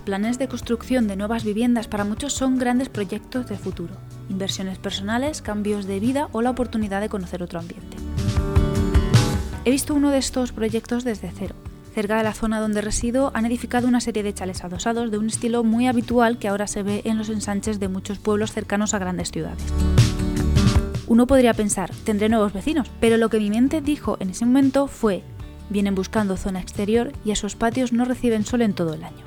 planes de construcción de nuevas viviendas para muchos son grandes proyectos de futuro, inversiones personales, cambios de vida o la oportunidad de conocer otro ambiente. He visto uno de estos proyectos desde cero. Cerca de la zona donde resido han edificado una serie de chales adosados de un estilo muy habitual que ahora se ve en los ensanches de muchos pueblos cercanos a grandes ciudades. Uno podría pensar, tendré nuevos vecinos, pero lo que mi mente dijo en ese momento fue, vienen buscando zona exterior y esos patios no reciben sol en todo el año.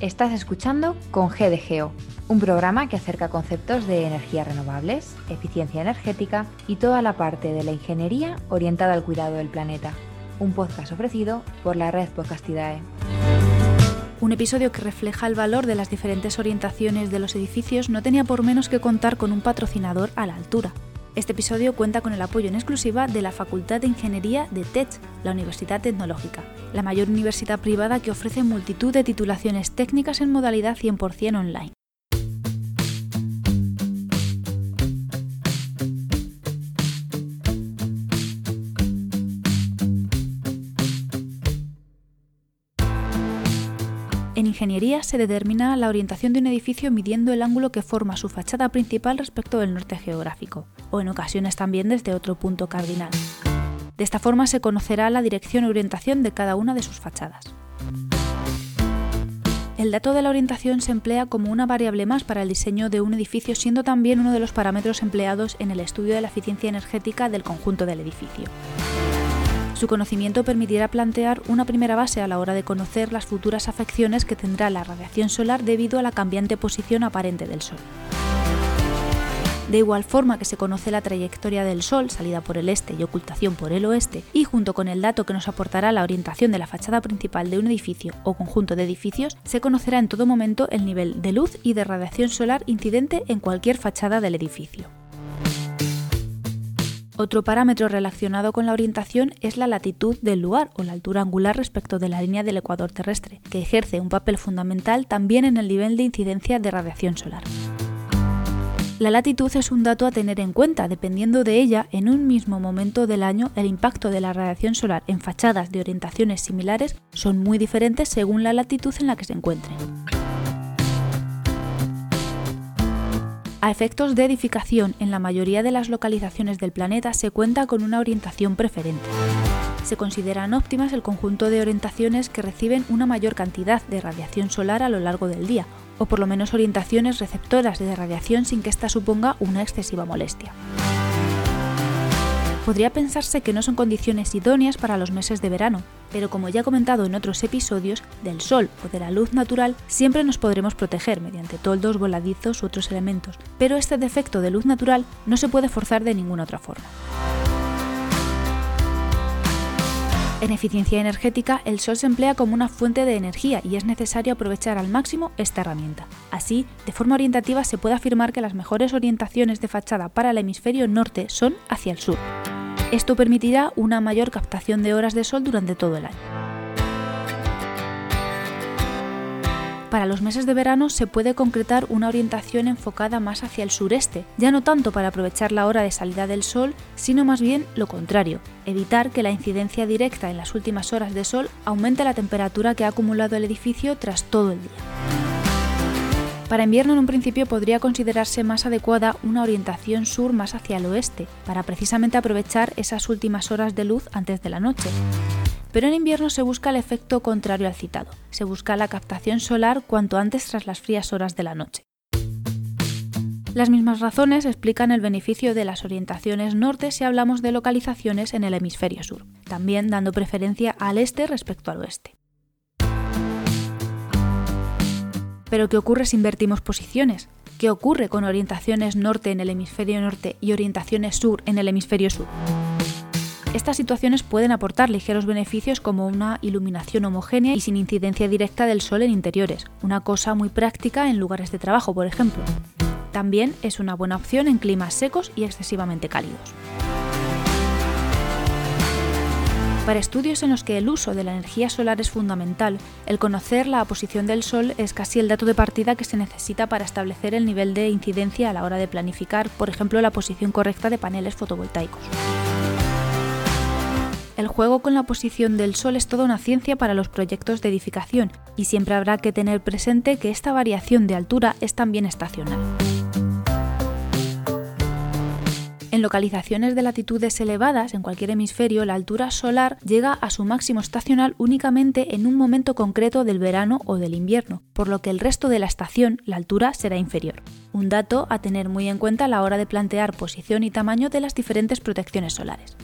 Estás escuchando con G un programa que acerca conceptos de energías renovables, eficiencia energética y toda la parte de la ingeniería orientada al cuidado del planeta. Un podcast ofrecido por la red Podcastidae. Un episodio que refleja el valor de las diferentes orientaciones de los edificios no tenía por menos que contar con un patrocinador a la altura. Este episodio cuenta con el apoyo en exclusiva de la Facultad de Ingeniería de TECH, la Universidad Tecnológica, la mayor universidad privada que ofrece multitud de titulaciones técnicas en modalidad 100% online. En ingeniería se determina la orientación de un edificio midiendo el ángulo que forma su fachada principal respecto del norte geográfico, o en ocasiones también desde otro punto cardinal. De esta forma se conocerá la dirección y orientación de cada una de sus fachadas. El dato de la orientación se emplea como una variable más para el diseño de un edificio, siendo también uno de los parámetros empleados en el estudio de la eficiencia energética del conjunto del edificio. Su conocimiento permitirá plantear una primera base a la hora de conocer las futuras afecciones que tendrá la radiación solar debido a la cambiante posición aparente del Sol. De igual forma que se conoce la trayectoria del Sol, salida por el este y ocultación por el oeste, y junto con el dato que nos aportará la orientación de la fachada principal de un edificio o conjunto de edificios, se conocerá en todo momento el nivel de luz y de radiación solar incidente en cualquier fachada del edificio. Otro parámetro relacionado con la orientación es la latitud del lugar o la altura angular respecto de la línea del ecuador terrestre, que ejerce un papel fundamental también en el nivel de incidencia de radiación solar. La latitud es un dato a tener en cuenta, dependiendo de ella, en un mismo momento del año el impacto de la radiación solar en fachadas de orientaciones similares son muy diferentes según la latitud en la que se encuentren. A efectos de edificación, en la mayoría de las localizaciones del planeta se cuenta con una orientación preferente. Se consideran óptimas el conjunto de orientaciones que reciben una mayor cantidad de radiación solar a lo largo del día, o por lo menos orientaciones receptoras de radiación sin que ésta suponga una excesiva molestia podría pensarse que no son condiciones idóneas para los meses de verano, pero como ya he comentado en otros episodios, del sol o de la luz natural siempre nos podremos proteger mediante toldos, voladizos u otros elementos, pero este defecto de luz natural no se puede forzar de ninguna otra forma. En eficiencia energética, el sol se emplea como una fuente de energía y es necesario aprovechar al máximo esta herramienta. Así, de forma orientativa se puede afirmar que las mejores orientaciones de fachada para el hemisferio norte son hacia el sur. Esto permitirá una mayor captación de horas de sol durante todo el año. Para los meses de verano se puede concretar una orientación enfocada más hacia el sureste, ya no tanto para aprovechar la hora de salida del sol, sino más bien lo contrario, evitar que la incidencia directa en las últimas horas de sol aumente la temperatura que ha acumulado el edificio tras todo el día. Para invierno en un principio podría considerarse más adecuada una orientación sur más hacia el oeste, para precisamente aprovechar esas últimas horas de luz antes de la noche. Pero en invierno se busca el efecto contrario al citado, se busca la captación solar cuanto antes tras las frías horas de la noche. Las mismas razones explican el beneficio de las orientaciones norte si hablamos de localizaciones en el hemisferio sur, también dando preferencia al este respecto al oeste. Pero ¿qué ocurre si invertimos posiciones? ¿Qué ocurre con orientaciones norte en el hemisferio norte y orientaciones sur en el hemisferio sur? Estas situaciones pueden aportar ligeros beneficios como una iluminación homogénea y sin incidencia directa del sol en interiores, una cosa muy práctica en lugares de trabajo, por ejemplo. También es una buena opción en climas secos y excesivamente cálidos. Para estudios en los que el uso de la energía solar es fundamental, el conocer la posición del Sol es casi el dato de partida que se necesita para establecer el nivel de incidencia a la hora de planificar, por ejemplo, la posición correcta de paneles fotovoltaicos. El juego con la posición del Sol es toda una ciencia para los proyectos de edificación y siempre habrá que tener presente que esta variación de altura es también estacional. En localizaciones de latitudes elevadas en cualquier hemisferio, la altura solar llega a su máximo estacional únicamente en un momento concreto del verano o del invierno, por lo que el resto de la estación la altura será inferior. Un dato a tener muy en cuenta a la hora de plantear posición y tamaño de las diferentes protecciones solares.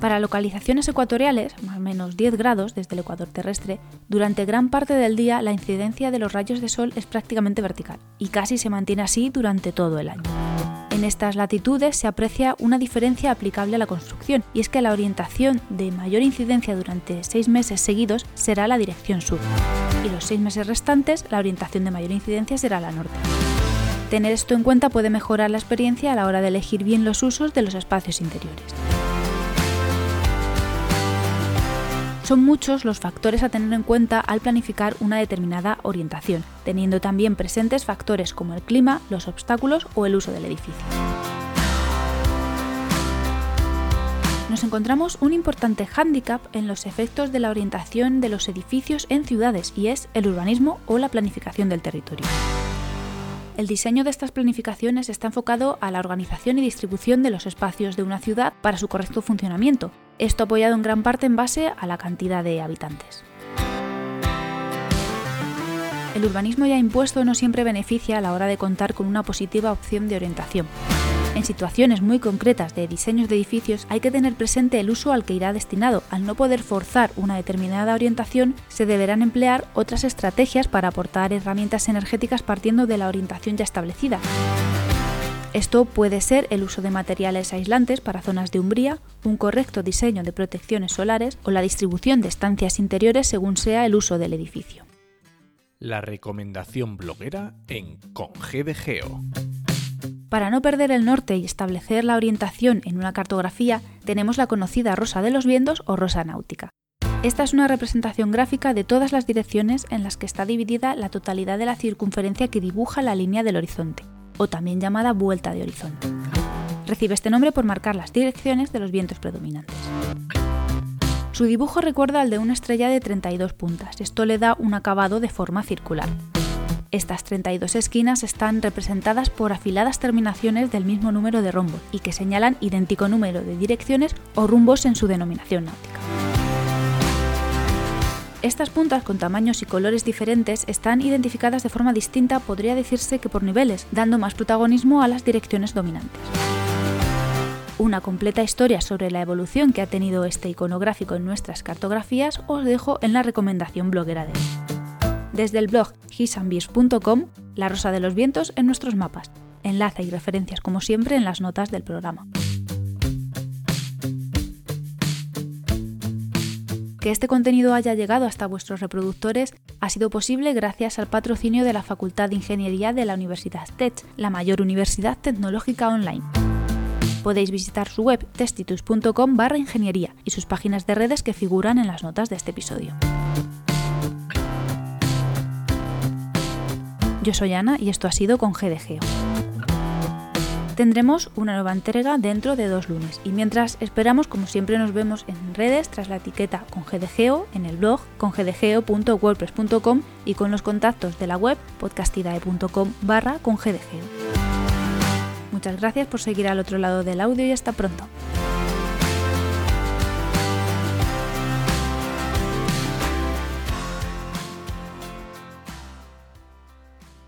Para localizaciones ecuatoriales, más o menos 10 grados desde el ecuador terrestre, durante gran parte del día la incidencia de los rayos de sol es prácticamente vertical y casi se mantiene así durante todo el año. En estas latitudes se aprecia una diferencia aplicable a la construcción y es que la orientación de mayor incidencia durante seis meses seguidos será la dirección sur y los seis meses restantes la orientación de mayor incidencia será la norte. Tener esto en cuenta puede mejorar la experiencia a la hora de elegir bien los usos de los espacios interiores. Son muchos los factores a tener en cuenta al planificar una determinada orientación, teniendo también presentes factores como el clima, los obstáculos o el uso del edificio. Nos encontramos un importante hándicap en los efectos de la orientación de los edificios en ciudades y es el urbanismo o la planificación del territorio. El diseño de estas planificaciones está enfocado a la organización y distribución de los espacios de una ciudad para su correcto funcionamiento, esto apoyado en gran parte en base a la cantidad de habitantes. El urbanismo ya impuesto no siempre beneficia a la hora de contar con una positiva opción de orientación. En situaciones muy concretas de diseños de edificios hay que tener presente el uso al que irá destinado. Al no poder forzar una determinada orientación, se deberán emplear otras estrategias para aportar herramientas energéticas partiendo de la orientación ya establecida. Esto puede ser el uso de materiales aislantes para zonas de umbría, un correcto diseño de protecciones solares o la distribución de estancias interiores según sea el uso del edificio. La recomendación bloguera en Con Geo. Para no perder el norte y establecer la orientación en una cartografía, tenemos la conocida rosa de los vientos o rosa náutica. Esta es una representación gráfica de todas las direcciones en las que está dividida la totalidad de la circunferencia que dibuja la línea del horizonte o también llamada vuelta de horizonte. Recibe este nombre por marcar las direcciones de los vientos predominantes. Su dibujo recuerda al de una estrella de 32 puntas, esto le da un acabado de forma circular. Estas 32 esquinas están representadas por afiladas terminaciones del mismo número de rombos y que señalan idéntico número de direcciones o rumbos en su denominación náutica. Estas puntas con tamaños y colores diferentes están identificadas de forma distinta, podría decirse que por niveles, dando más protagonismo a las direcciones dominantes. Una completa historia sobre la evolución que ha tenido este iconográfico en nuestras cartografías os dejo en la recomendación bloguera de hoy. Desde el blog hisandbeers.com, la rosa de los vientos en nuestros mapas. Enlace y referencias como siempre en las notas del programa. Que este contenido haya llegado hasta vuestros reproductores ha sido posible gracias al patrocinio de la Facultad de Ingeniería de la Universidad TECH, la mayor universidad tecnológica online. Podéis visitar su web testitus.com barra ingeniería y sus páginas de redes que figuran en las notas de este episodio. Yo soy Ana y esto ha sido con GDGeo tendremos una nueva entrega dentro de dos lunes. Y mientras esperamos, como siempre, nos vemos en redes tras la etiqueta con GDGeo, en el blog con gdgeo.wordpress.com y con los contactos de la web podcastidae.com barra con. Muchas gracias por seguir al otro lado del audio y hasta pronto.